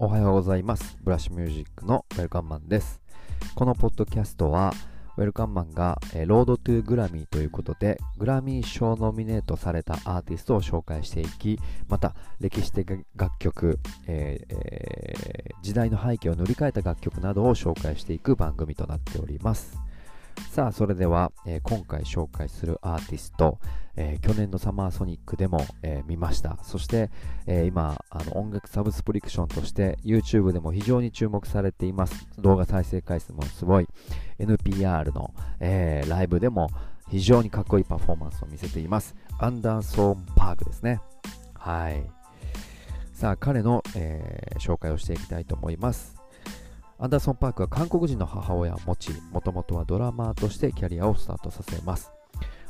おはようございます。ブラッシュミュージックのウェルカンマンです。このポッドキャストはウェルカンマンが、えロードトゥグラミーということでグラミー賞ノミネートされたアーティストを紹介していきまた歴史的楽曲、えーえー、時代の背景を塗り替えた楽曲などを紹介していく番組となっております。さあそれでは、えー、今回紹介するアーティスト、えー、去年のサマーソニックでも、えー、見ました。そして、え今あの音楽サブスプリクションとして YouTube でも非常に注目されています。動画再生回数もすごい。NPR の、えライブでも非常にかっこいいパフォーマンスを見せています。アンダーソーンパークですね。はい。さあ彼の、え紹介をしていきたいと思います。アンダーソン・パークは韓国人の母親を持ち、もともとはドラマーとしてキャリアをスタートさせます。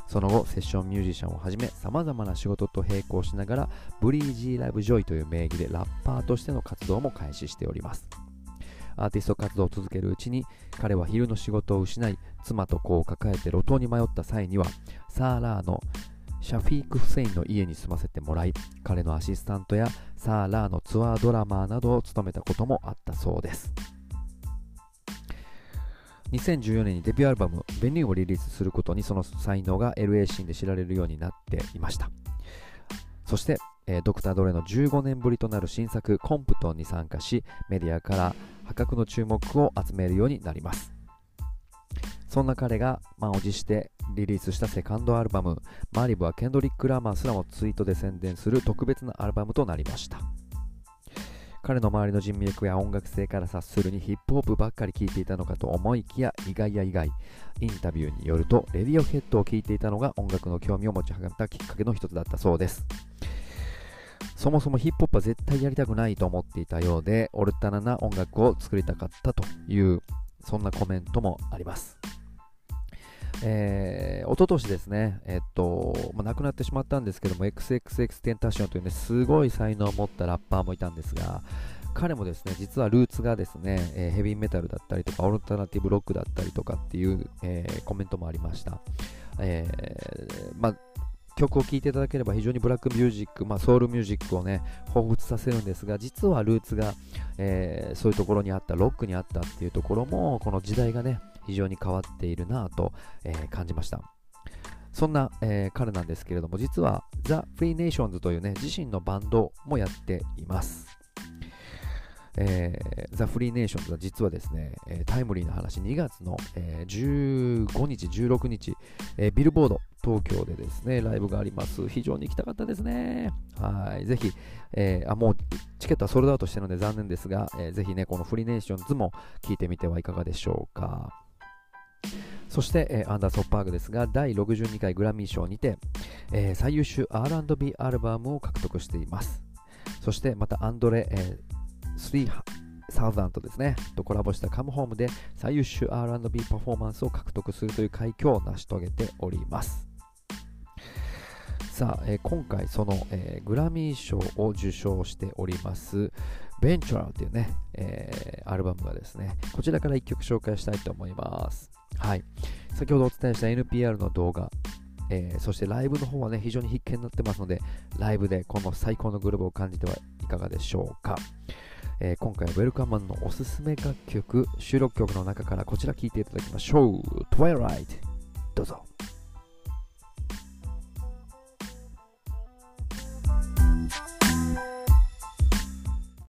その後、セッションミュージシャンをはじめ、様々な仕事と並行しながら、ブリージー・ラブジョイという名義でラッパーとしての活動も開始しております。アーティスト活動を続けるうちに、彼は昼の仕事を失い、妻と子を抱えて路頭に迷った際には、サーラーのシャフィーク・フセインの家に住ませてもらい、彼のアシスタントやサーラーのツアードラマーなどを務めたこともあったそうです。2014年にデビューアルバム「ベニュー」をリリースすることにその才能が LA シーンで知られるようになっていました。そして、えー、ドクター・ドレの15年ぶりとなる新作「コンプトン」に参加しメディアから破格の注目を集めるようになります。そんな彼が満を持してリリースしたセカンドアルバム「マリブ」はケンドリック・ラーマーすらもツイートで宣伝する特別なアルバムとなりました。彼の周りの人脈や音楽性から察するにヒップホップばっかり聴いていたのかと思いきや意外や意外。インタビューによるとレディオヘッドを聴いていたのが音楽の興味を持ち上がったきっかけの一つだったそうです。そもそもヒップホップは絶対やりたくないと思っていたようでオルタナな音楽を作りたかったというそんなコメントもあります。えー、一昨年ですね、えっと、まあ、亡くなってしまったんですけども、XXX テンタションというね、すごい才能を持ったラッパーもいたんですが、彼もですね、実はルーツがですね、えー、ヘビーメタルだったりとか、オルタナティブロックだったりとかっていう、えー、コメントもありました。えー、まあ曲を聴いていただければ非常にブラックミュージック、まあ、ソウルミュージックをね、彷彿させるんですが、実はルーツが、えー、そういうところにあった、ロックにあったっていうところも、この時代がね、非常に変わっているなと、えー、感じました。そんな、えー、彼なんですけれども、実は The Free Nations というね、自身のバンドもやっています。えー、ザ・フリーネーションズは実はですね、え、タイムリーな話、2月の、え、15日、16日、え、ビルボード東京でですね、ライブがあります。非常に行きたかったですね。はい。ぜひ、えー、あ、もうチケットはソールドアウトしてるので残念ですが、えー、ぜひね、このフリーネーションズも聞いてみてはいかがでしょうか。そして、えー、アンダーソッパーグですが、第62回グラミー賞にて、えー、最優秀 R&B アルバムを獲得しています。そして、またアンドレ、えー、3000ですね、とコラボしたカムホームで最優秀 R&B パフォーマンスを獲得するという快挙を成し遂げております。さあ、えー、今回その、えー、グラミー賞を受賞しておりますベンチュラーというね、えー、アルバムがですね、こちらから1曲紹介したいと思います。はい。先ほどお伝えした NPR の動画、えー、そしてライブの方はね、非常に必見になってますので、ライブでこの最高のグルーブを感じてはいかがでしょうか。えー、今回はウェルカムマンのおすすめ楽曲、収録曲の中からこちら聴いていただきましょう。Twilight。どうぞ。